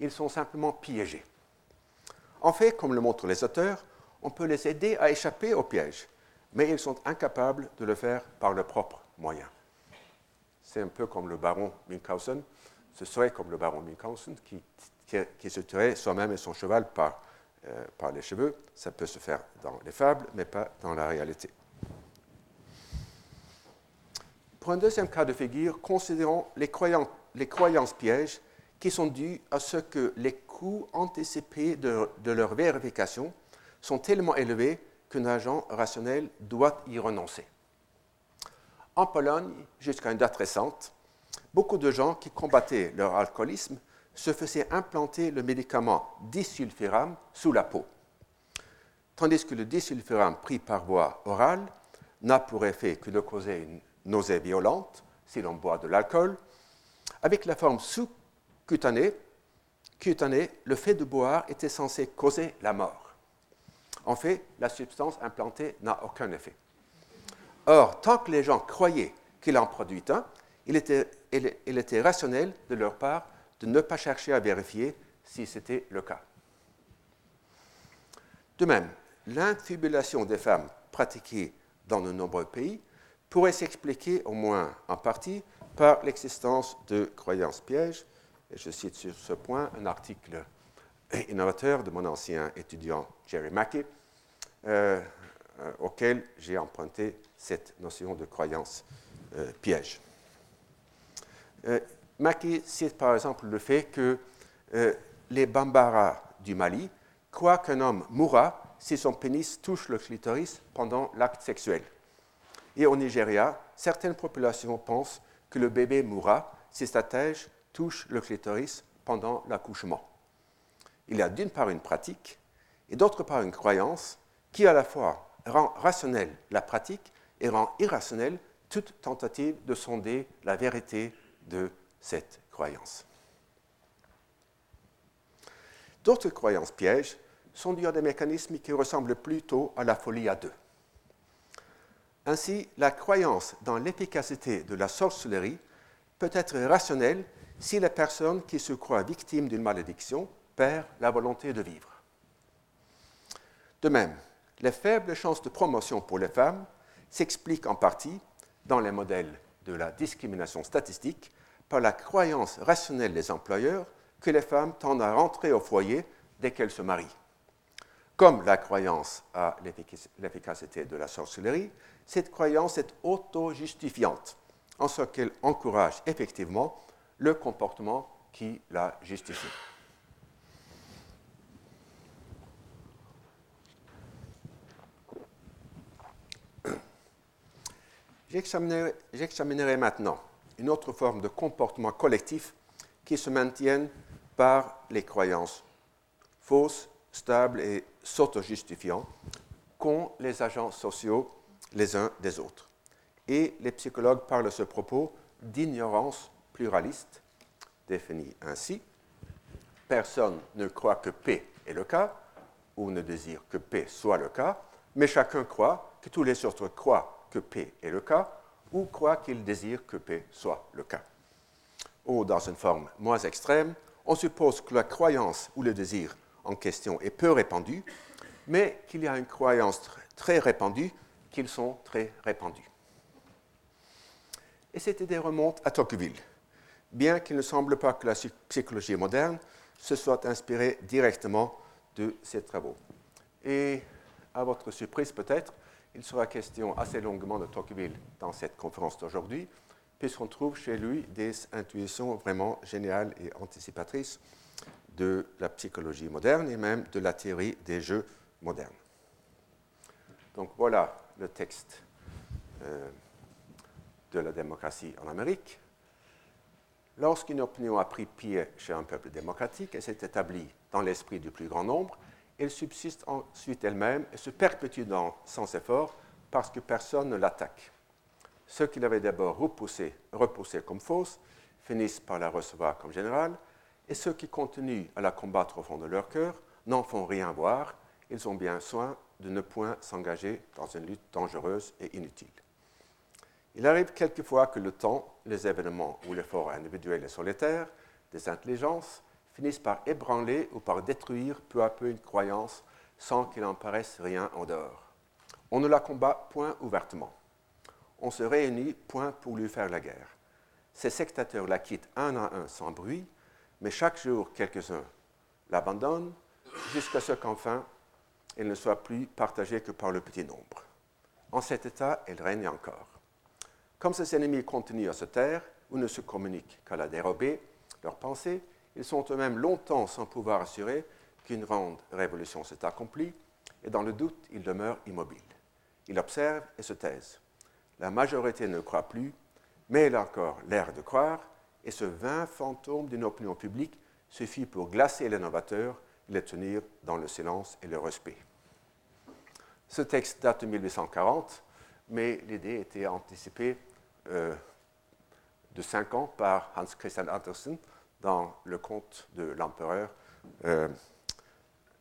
Ils sont simplement piégés. En fait, comme le montrent les auteurs, on peut les aider à échapper au piège, mais ils sont incapables de le faire par leurs propres moyens. C'est un peu comme le baron Münchhausen. Ce serait comme le baron Münchhausen qui, se tuerait soi-même et son cheval par, euh, par les cheveux. Ça peut se faire dans les fables, mais pas dans la réalité. Pour un deuxième cas de figure, considérons les, croyances pièges qui sont dues à ce que les coûts anticipés de, de leur vérification sont tellement élevés qu'un agent rationnel doit y renoncer. En Pologne, jusqu'à une date récente, beaucoup de gens qui combattaient leur alcoolisme se faisaient implanter le médicament disulfiram sous la peau, tandis que le disulfiram pris par voie orale n'a pour effet que de causer une nausée violente si l'on boit de l'alcool. Avec la forme sous-cutanée, cutanée, le fait de boire était censé causer la mort. En fait, la substance implantée n'a aucun effet. Or, tant que les gens croyaient qu'il en produit un, il était, il était rationnel de leur part de ne pas chercher à vérifier si c'était le cas. De même, l'infibulation des femmes pratiquée dans de nombreux pays pourrait s'expliquer, au moins en partie, par l'existence de croyances pièges. Et je cite sur ce point un article innovateur de mon ancien étudiant Jerry Mackey, euh, euh, auquel j'ai emprunté cette notion de croyance euh, piège. Mackey cite par exemple le fait que les Bambara du Mali croient qu'un homme mourra si son pénis touche le clitoris pendant l'acte sexuel. Et au Nigeria, certaines populations pensent que le bébé mourra si sa tèche touche le clitoris pendant l'accouchement. Il y a d'une part une pratique et d'autre part une croyance qui à la fois rend rationnelle la pratique et rend irrationnelle toute tentative de sonder la vérité de cette croyance. D'autres croyances pièges sont dues à des mécanismes qui ressemblent plutôt à la folie à deux. Ainsi, la croyance dans l'efficacité de la sorcellerie peut être rationnelle si la personne qui se croit victime d'une malédiction perd la volonté de vivre. De même, les faibles chances de promotion pour les femmes s'expliquent en partie, dans les modèles de la discrimination statistique, par la croyance rationnelle des employeurs que les femmes tendent à rentrer au foyer dès qu'elles se marient. Comme la croyance à l'efficacité de la sorcellerie, cette croyance est auto-justifiante, en ce qu'elle encourage effectivement le comportement qui la justifie. J'examinerai maintenant une autre forme de comportement collectif qui se maintiennent par les croyances fausses, stables et s'auto-justifiant qu'ont les agents sociaux les uns des autres. Et les psychologues parlent à ce propos d'ignorance pluraliste, définie ainsi. Personne ne croit que P est le cas, ou ne désire que P soit le cas, mais chacun croit que tous les autres croient que P est le cas, ou croient qu'ils désirent que P soit le cas. Ou, dans une forme moins extrême, on suppose que la croyance ou le désir en question est peu répandu, mais qu'il y a une croyance très répandue qu'ils sont très répandus. Et cette idée remonte à Tocqueville, bien qu'il ne semble pas que la psychologie moderne se soit inspirée directement de ses travaux. Et à votre surprise peut-être, il sera question assez longuement de Tocqueville dans cette conférence d'aujourd'hui, puisqu'on trouve chez lui des intuitions vraiment géniales et anticipatrices de la psychologie moderne et même de la théorie des jeux modernes. Donc voilà le texte euh, de la démocratie en Amérique. Lorsqu'une opinion a pris pied chez un peuple démocratique et s'est établie dans l'esprit du plus grand nombre, elle subsiste ensuite elle-même et se perpétue dans, sans effort parce que personne ne l'attaque. Ceux qui l'avaient d'abord repoussée repoussé comme fausse finissent par la recevoir comme générale, et ceux qui continuent à la combattre au fond de leur cœur n'en font rien voir, ils ont bien soin de ne point s'engager dans une lutte dangereuse et inutile. Il arrive quelquefois que le temps, les événements ou l'effort individuel et solitaire des intelligences finissent par ébranler ou par détruire peu à peu une croyance sans qu'il en paraisse rien en dehors. On ne la combat point ouvertement. On se réunit point pour lui faire la guerre. Ces sectateurs la quittent un à un sans bruit, mais chaque jour quelques-uns l'abandonnent jusqu'à ce qu'enfin elle ne soit plus partagée que par le petit nombre. En cet état, elle règne encore. Comme ces ennemis continuent à se taire ou ne se communiquent qu'à la dérobée, leurs pensées, ils sont eux-mêmes longtemps sans pouvoir assurer qu'une grande révolution s'est accomplie, et dans le doute, ils demeurent immobiles. Ils observent et se taisent. La majorité ne croit plus, mais elle a encore l'air de croire, et ce vain fantôme d'une opinion publique suffit pour glacer les novateurs et les tenir dans le silence et le respect. Ce texte date de 1840, mais l'idée était anticipée euh, de cinq ans par Hans Christian Andersen dans le conte de l'empereur euh,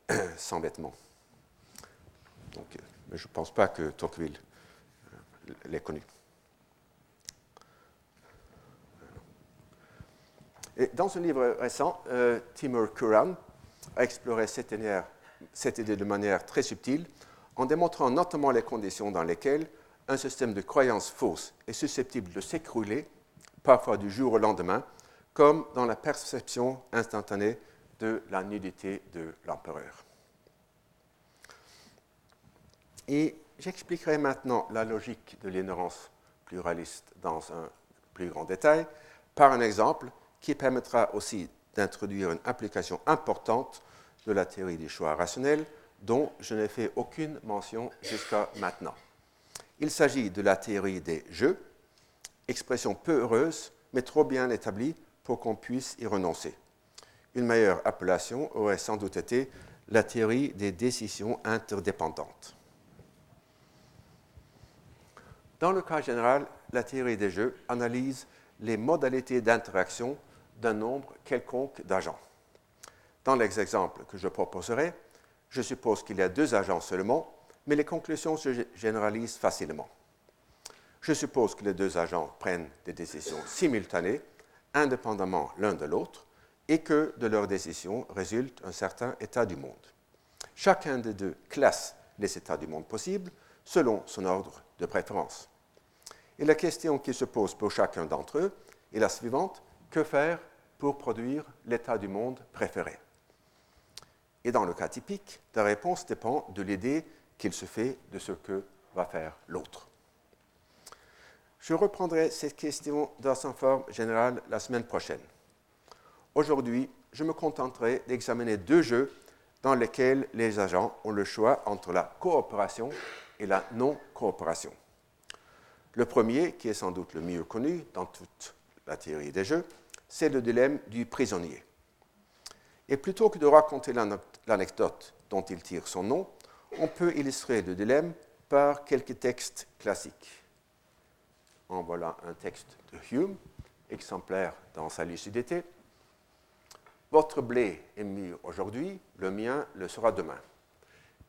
sans vêtements. Donc, euh, je ne pense pas que Tocqueville l'ait connu. Et dans un livre récent, Timur Kuran a exploré cette idée de manière très subtile en démontrant notamment les conditions dans lesquelles un système de croyances fausses est susceptible de s'écrouler, parfois du jour au lendemain, comme dans la perception instantanée de la nudité de l'empereur. Et j'expliquerai maintenant la logique de l'ignorance pluraliste dans un plus grand détail par un exemple qui permettra aussi d'introduire une application importante de la théorie des choix rationnels dont je n'ai fait aucune mention jusqu'à maintenant. Il s'agit de la théorie des jeux, expression peu heureuse, mais trop bien établie pour qu'on puisse y renoncer. Une meilleure appellation aurait sans doute été la théorie des décisions interdépendantes. Dans le cas général, la théorie des jeux analyse les modalités d'interaction d'un nombre quelconque d'agents. Dans l'exemple que je proposerai, je suppose qu'il y a deux agents seulement, mais les conclusions se généralisent facilement. Je suppose que les deux agents prennent des décisions simultanées, indépendamment l'un de l'autre, et que de leurs décisions résulte un certain état du monde. Chacun des deux classe les états du monde possibles selon son ordre de préférence. Et la question qui se pose pour chacun d'entre eux est la suivante, que faire pour produire l'état du monde préféré et dans le cas typique, la réponse dépend de l'idée qu'il se fait de ce que va faire l'autre. Je reprendrai cette question dans son forme générale la semaine prochaine. Aujourd'hui, je me contenterai d'examiner deux jeux dans lesquels les agents ont le choix entre la coopération et la non-coopération. Le premier, qui est sans doute le mieux connu dans toute la théorie des jeux, c'est le dilemme du prisonnier. Et plutôt que de raconter l'anecdote dont il tire son nom, on peut illustrer le dilemme par quelques textes classiques. En voilà un texte de Hume, exemplaire dans sa lucidité. Votre blé est mûr aujourd'hui, le mien le sera demain.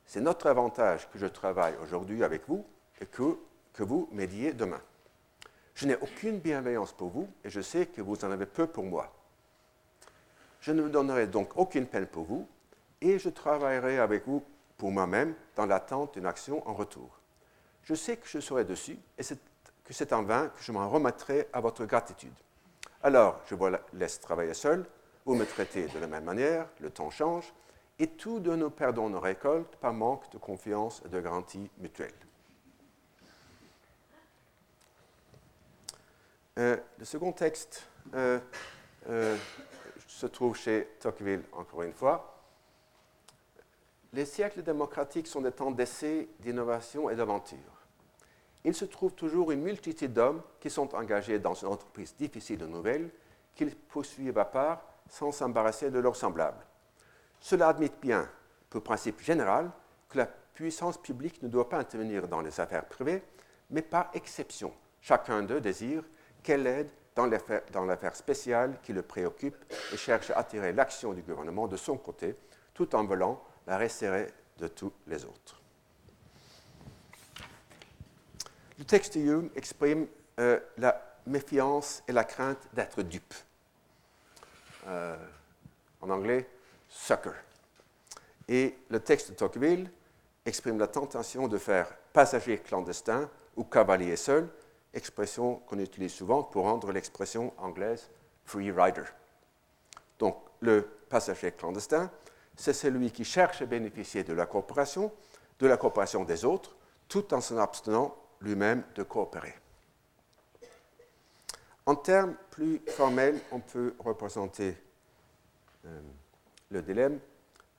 C'est notre avantage que je travaille aujourd'hui avec vous et que, que vous m'aidiez demain. Je n'ai aucune bienveillance pour vous et je sais que vous en avez peu pour moi. Je ne me donnerai donc aucune peine pour vous et je travaillerai avec vous pour moi-même dans l'attente d'une action en retour. Je sais que je serai dessus et que c'est en vain que je m'en remettrai à votre gratitude. Alors, je vous laisse travailler seul, vous me traitez de la même manière, le temps change, et tous deux nous perdons nos récoltes par manque de confiance et de garantie mutuelle. Euh, le second texte euh, euh, se trouve chez Tocqueville, encore une fois. Les siècles démocratiques sont des temps d'essai, d'innovation et d'aventure. Il se trouve toujours une multitude d'hommes qui sont engagés dans une entreprise difficile et nouvelle, qu'ils poursuivent à part sans s'embarrasser de leurs semblables. Cela admet bien, pour principe général, que la puissance publique ne doit pas intervenir dans les affaires privées, mais par exception. Chacun d'eux désire qu'elle aide dans l'affaire spéciale qui le préoccupe et cherche à attirer l'action du gouvernement de son côté, tout en voulant la resserrer de tous les autres. Le texte de Hume exprime euh, la méfiance et la crainte d'être dupe. Euh, en anglais, sucker. Et le texte de Tocqueville exprime la tentation de faire passager clandestin ou cavalier seul, expression qu'on utilise souvent pour rendre l'expression anglaise free rider. Donc, le passager clandestin, c'est celui qui cherche à bénéficier de la coopération, de la coopération des autres, tout en s'en abstenant lui-même de coopérer. En termes plus formels, on peut représenter euh, le dilemme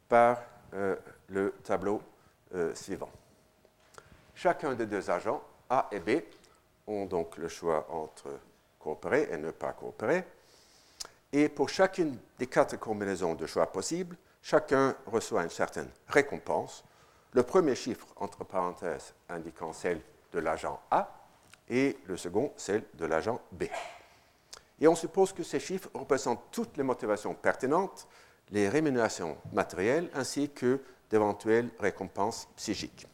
par euh, le tableau euh, suivant. Chacun des deux agents, A et B, ont donc le choix entre coopérer et ne pas coopérer. Et pour chacune des quatre combinaisons de choix possibles, chacun reçoit une certaine récompense. Le premier chiffre, entre parenthèses, indiquant celle de l'agent A et le second, celle de l'agent B. Et on suppose que ces chiffres représentent toutes les motivations pertinentes, les rémunérations matérielles ainsi que d'éventuelles récompenses psychiques.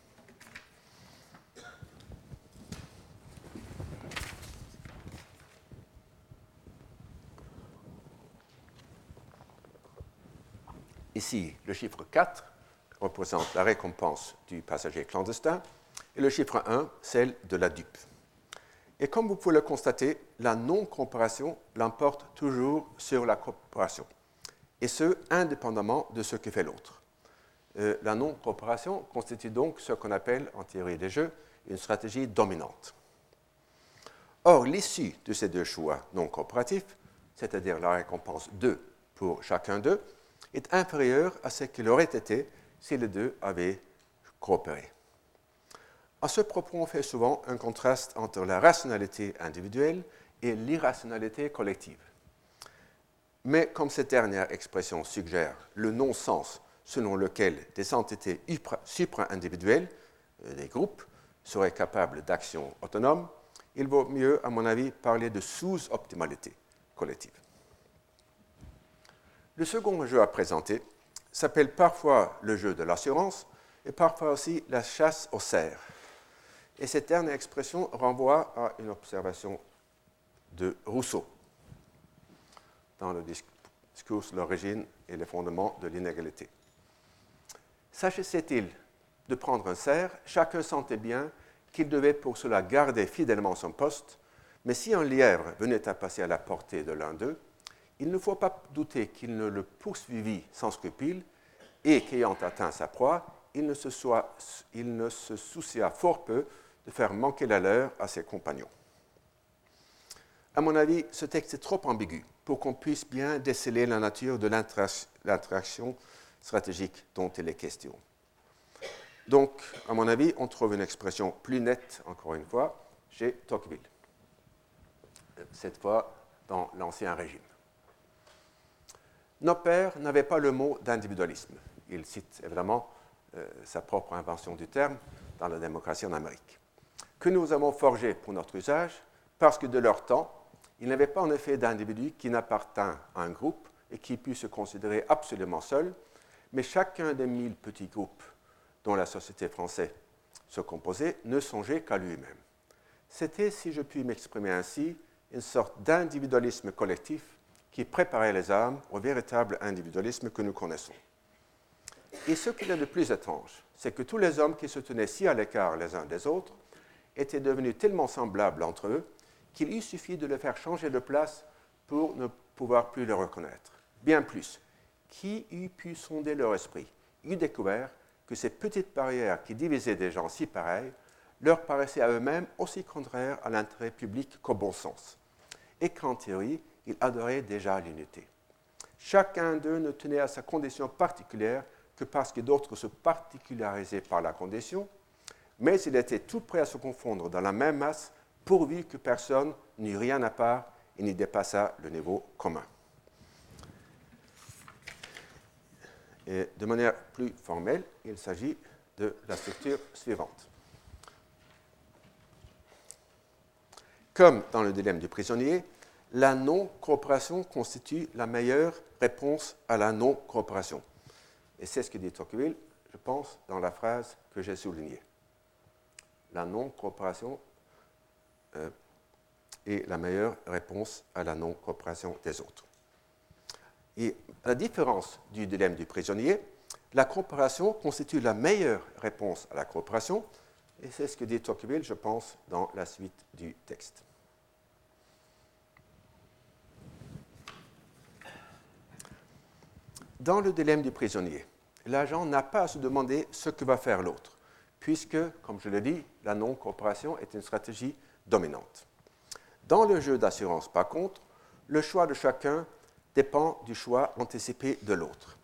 Ici, le chiffre 4 représente la récompense du passager clandestin et le chiffre 1, celle de la dupe. Et comme vous pouvez le constater, la non-coopération l'emporte toujours sur la coopération, et ce, indépendamment de ce que fait l'autre. Euh, la non-coopération constitue donc ce qu'on appelle, en théorie des jeux, une stratégie dominante. Or, l'issue de ces deux choix non coopératifs, c'est-à-dire la récompense 2 pour chacun d'eux, est inférieure à ce qu'il aurait été si les deux avaient coopéré. À ce propos, on fait souvent un contraste entre la rationalité individuelle et l'irrationalité collective. Mais comme cette dernière expression suggère le non-sens selon lequel des entités supra-individuelles, euh, des groupes, seraient capables d'actions autonomes, il vaut mieux, à mon avis, parler de sous-optimalité collective. Le second jeu à présenter s'appelle parfois le jeu de l'assurance et parfois aussi la chasse aux cerfs. Et cette dernière expression renvoie à une observation de Rousseau dans le discours sur l'origine et les fondements de l'inégalité. S'agissait-il de prendre un cerf, chacun sentait bien qu'il devait pour cela garder fidèlement son poste, mais si un lièvre venait à passer à la portée de l'un d'eux, il ne faut pas douter qu'il ne le poursuivit sans scrupule et qu'ayant atteint sa proie, il ne se, soucia fort peu de faire manquer la leur à ses compagnons. À mon avis, ce texte est trop ambigu pour qu'on puisse bien déceler la nature de l'interaction stratégique dont il est question. Donc, à mon avis, on trouve une expression plus nette, encore une fois, chez Tocqueville, cette fois dans l'Ancien Régime. Nos pères n'avaient pas le mot d'individualisme. Il cite évidemment euh, sa propre invention du terme dans la démocratie en Amérique que nous avons forgé pour notre usage, parce que de leur temps, il n'y avait pas en effet d'individu qui n'appartint à un groupe et qui pût se considérer absolument seul, mais chacun des mille petits groupes dont la société française se composait ne songeait qu'à lui-même. C'était, si je puis m'exprimer ainsi, une sorte d'individualisme collectif qui préparait les âmes au véritable individualisme que nous connaissons. Et ce qu'il y a de plus étrange, c'est que tous les hommes qui se tenaient si à l'écart les uns des autres étaient devenus tellement semblables entre eux qu'il eût suffi de les faire changer de place pour ne pouvoir plus les reconnaître. Bien plus, qui eût pu sonder leur esprit eût découvert que ces petites barrières qui divisaient des gens si pareils leur paraissaient à eux-mêmes aussi contraires à l'intérêt public qu'au bon sens, et qu'en théorie, ils adoraient déjà l'unité. Chacun d'eux ne tenait à sa condition particulière que parce que d'autres se particularisaient par la condition, mais il était tout prêt à se confondre dans la même masse pourvu que personne n'eût rien à part et n'y dépassât le niveau commun. De manière plus formelle, il s'agit de la structure suivante. Comme dans le dilemme du prisonnier, la non-coopération constitue la meilleure réponse à la non-coopération. Et c'est ce que dit Tocqueville, je pense, dans la phrase que j'ai soulignée. La non-coopération euh, est la meilleure réponse à la non-coopération des autres. Et à la différence du dilemme du prisonnier, la coopération constitue la meilleure réponse à la coopération, et c'est ce que dit Tocqueville, je pense, dans la suite du texte. Dans le dilemme du prisonnier, l'agent n'a pas à se demander ce que va faire l'autre, puisque, comme je l'ai dit, la non-coopération est une stratégie dominante. Dans le jeu d'assurance, par contre, le choix de chacun dépend du choix anticipé de l'autre.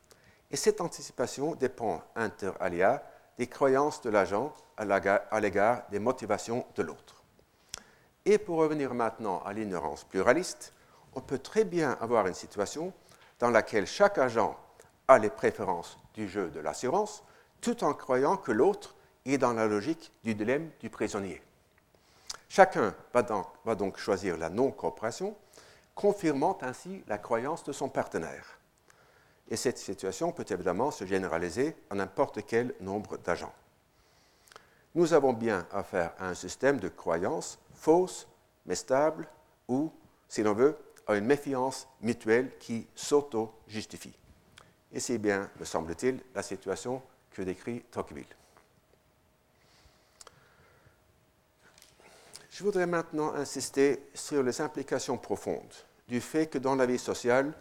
Et cette anticipation dépend, inter alia, des croyances de l'agent à l'égard des motivations de l'autre. Et pour revenir maintenant à l'ignorance pluraliste, on peut très bien avoir une situation dans laquelle chaque agent les préférences du jeu de l'assurance, tout en croyant que l'autre est dans la logique du dilemme du prisonnier. Chacun va donc, va donc choisir la non-coopération, confirmant ainsi la croyance de son partenaire. Et cette situation peut évidemment se généraliser à n'importe quel nombre d'agents. Nous avons bien affaire à un système de croyances fausses mais stables ou, si l'on veut, à une méfiance mutuelle qui s'auto-justifie. Et c'est bien, me semble-t-il, la situation que décrit Tocqueville. Je voudrais maintenant insister sur les implications profondes du fait que dans la vie sociale,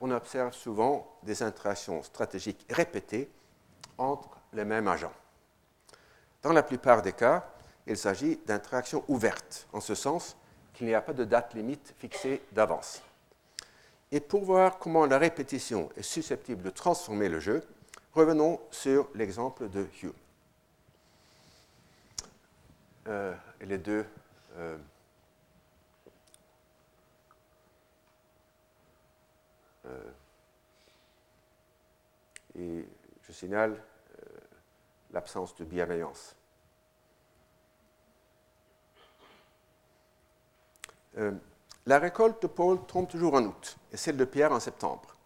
on observe souvent des interactions stratégiques répétées entre les mêmes agents. Dans la plupart des cas, il s'agit d'interactions ouvertes, en ce sens qu'il n'y a pas de date limite fixée d'avance. Et pour voir comment la répétition est susceptible de transformer le jeu, revenons sur l'exemple de Hume. Euh, et les deux euh, euh, et je signale l'absence de bienveillance. La récolte de Paul tombe toujours en août et celle de Pierre en septembre.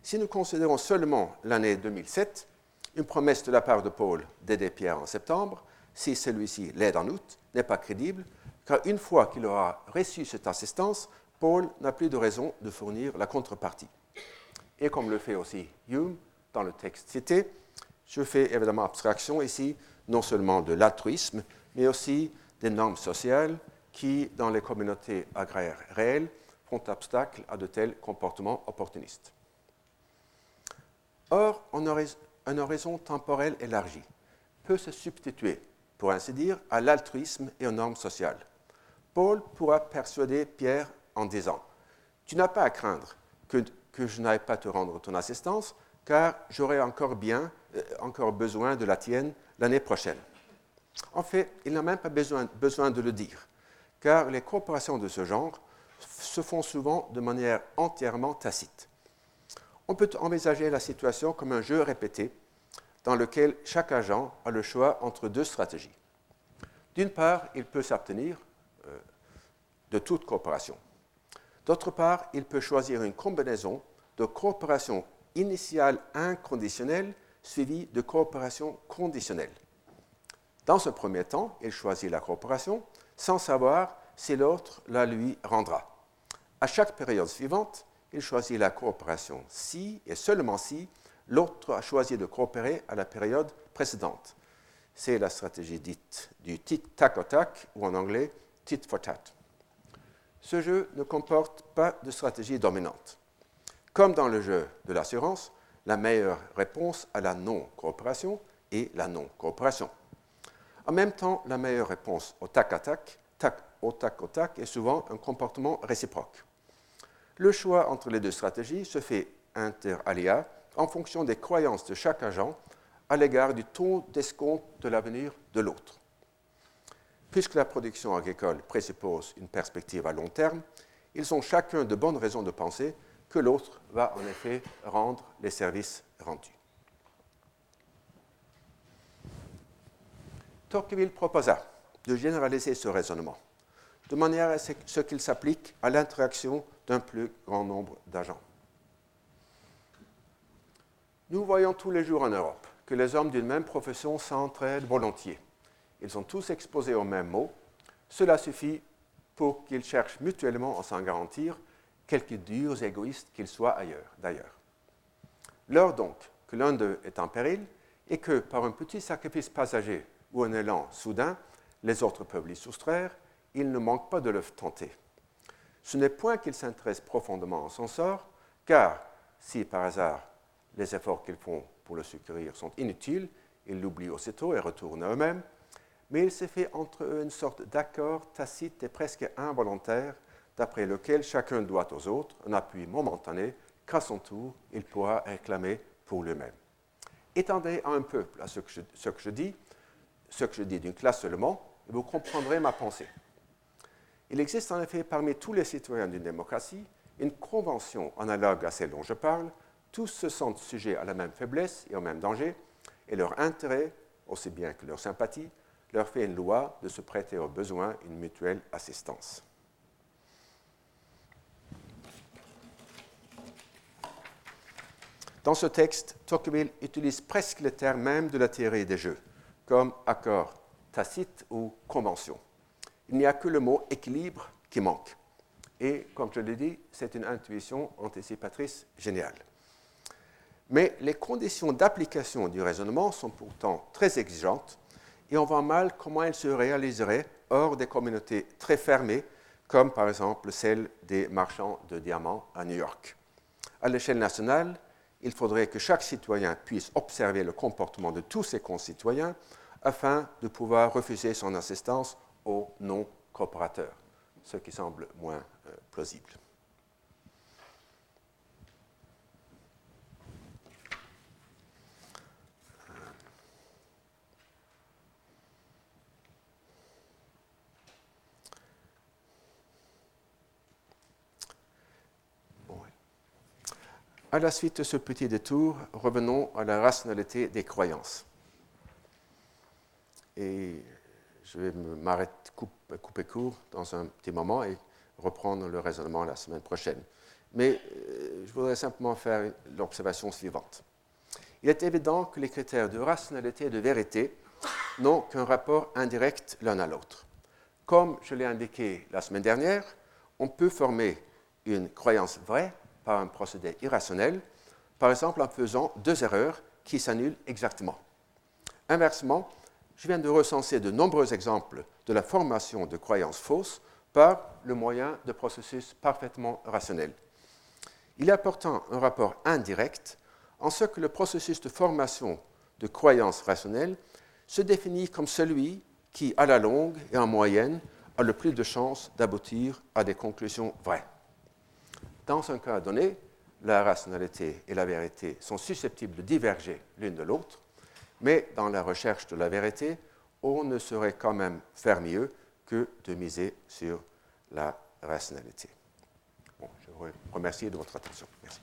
Si nous considérons seulement l'année 2007, une promesse de la part de Paul d'aider Pierre en septembre, si celui-ci l'aide en août, n'est pas crédible, car une fois qu'il aura reçu cette assistance, Paul n'a plus de raison de fournir la contrepartie. Et comme le fait aussi Hume dans le texte cité, je fais évidemment abstraction ici non seulement de l'altruisme, mais aussi des normes sociales qui, dans les communautés agraires réelles, font obstacle à de tels comportements opportunistes. Or, un horizon temporel élargi peut se substituer, pour ainsi dire, à l'altruisme et aux normes sociales. Paul pourra persuader Pierre en disant Tu n'as pas à craindre que, je n'aille pas te rendre ton assistance, car j'aurai encore, euh, besoin de la tienne l'année prochaine. En fait, il n'a même pas besoin de le dire car les coopérations de ce genre se font souvent de manière entièrement tacite. On peut envisager la situation comme un jeu répété dans lequel chaque agent a le choix entre deux stratégies. D'une part, il peut s'abstenir euh, de toute coopération. D'autre part, il peut choisir une combinaison de coopération initiale inconditionnelle suivi de coopération conditionnelle. Dans ce premier temps, il choisit la coopération sans savoir si l'autre la lui rendra. À chaque période suivante, il choisit la coopération si et seulement si l'autre a choisi de coopérer à la période précédente. C'est la stratégie dite du tit tac au tac ou en anglais tit for tat. Ce jeu ne comporte pas de stratégie dominante. Comme dans le jeu de l'assurance, la meilleure réponse à la non-coopération est la non-coopération. En même temps, la meilleure réponse au tac à tac, tac au tac au tac, est souvent un comportement réciproque. Le choix entre les deux stratégies se fait inter alia en fonction des croyances de chaque agent à l'égard du taux d'escompte de l'avenir de l'autre. Puisque la production agricole présuppose une perspective à long terme, ils ont chacun de bonnes raisons de penser que l'autre va en effet rendre les services rendus. Tocqueville proposa de généraliser ce raisonnement, de manière à ce qu'il s'applique à l'interaction d'un plus grand nombre d'agents. Nous voyons tous les jours en Europe que les hommes d'une même profession s'entraident volontiers. Ils sont tous exposés aux mêmes mots. Cela suffit pour qu'ils cherchent mutuellement à s'en garantir, quelque durs égoïstes qu'ils soient ailleurs, d'ailleurs. L'heure donc que l'un d'eux est en péril et que, par un petit sacrifice passager ou un élan soudain, les autres peuvent l'y soustraire, il ne manque pas de le tenter. Ce n'est point qu'ils s'intéressent profondément à son sort, car si par hasard les efforts qu'ils font pour le secourir sont inutiles, ils l'oublient aussitôt et retournent à eux-mêmes, mais il s'est fait entre eux une sorte d'accord tacite et presque involontaire, d'après lequel chacun doit aux autres un appui momentané qu'à son tour il pourra réclamer pour lui-même. Étendez un peu à ce que, je, ce que je dis, ce que je dis d'une classe seulement, vous comprendrez ma pensée. Il existe en effet parmi tous les citoyens d'une démocratie une convention analogue à celle dont je parle. Tous se sentent sujets à la même faiblesse et au même danger, et leur intérêt, aussi bien que leur sympathie, leur fait une loi de se prêter aux besoins une mutuelle assistance. Dans ce texte, Tocqueville utilise presque les termes même de la théorie des jeux, comme accord tacite ou convention il n'y a que le mot équilibre qui manque. Et comme je l'ai dit, c'est une intuition anticipatrice géniale. Mais les conditions d'application du raisonnement sont pourtant très exigeantes et on voit mal comment elles se réaliseraient hors des communautés très fermées, comme par exemple celle des marchands de diamants à New York. À l'échelle nationale, il faudrait que chaque citoyen puisse observer le comportement de tous ses concitoyens afin de pouvoir refuser son assistance aux non-coopérateurs, ce qui semble moins euh, plausible. À la suite de ce petit détour, revenons à la rationalité des croyances. Et je vais m'arrêter, couper court dans un petit moment et reprendre le raisonnement la semaine prochaine. Mais euh, je voudrais simplement faire l'observation suivante. Il est évident que les critères de rationalité et de vérité n'ont qu'un rapport indirect l'un à l'autre. Comme je l'ai indiqué la semaine dernière, on peut former une croyance vraie par un procédé irrationnel, par exemple en faisant deux erreurs qui s'annulent exactement. Inversement, je viens de recenser de nombreux exemples de la formation de croyances fausses par le moyen de processus parfaitement rationnels. Il a pourtant un rapport indirect en ce que le processus de formation de croyances rationnelles se définit comme celui qui, à la longue et en moyenne, a le plus de chances d'aboutir à des conclusions vraies. Dans un cas donné, la rationalité et la vérité sont susceptibles de diverger l'une de l'autre, mais dans la recherche de la vérité, on ne saurait quand même faire mieux que de miser sur la rationalité. Je vous remercie de votre attention. Merci.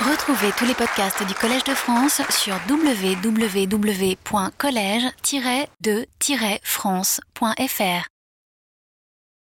Retrouvez tous les podcasts du Collège de France sur www.collège-de-france.fr.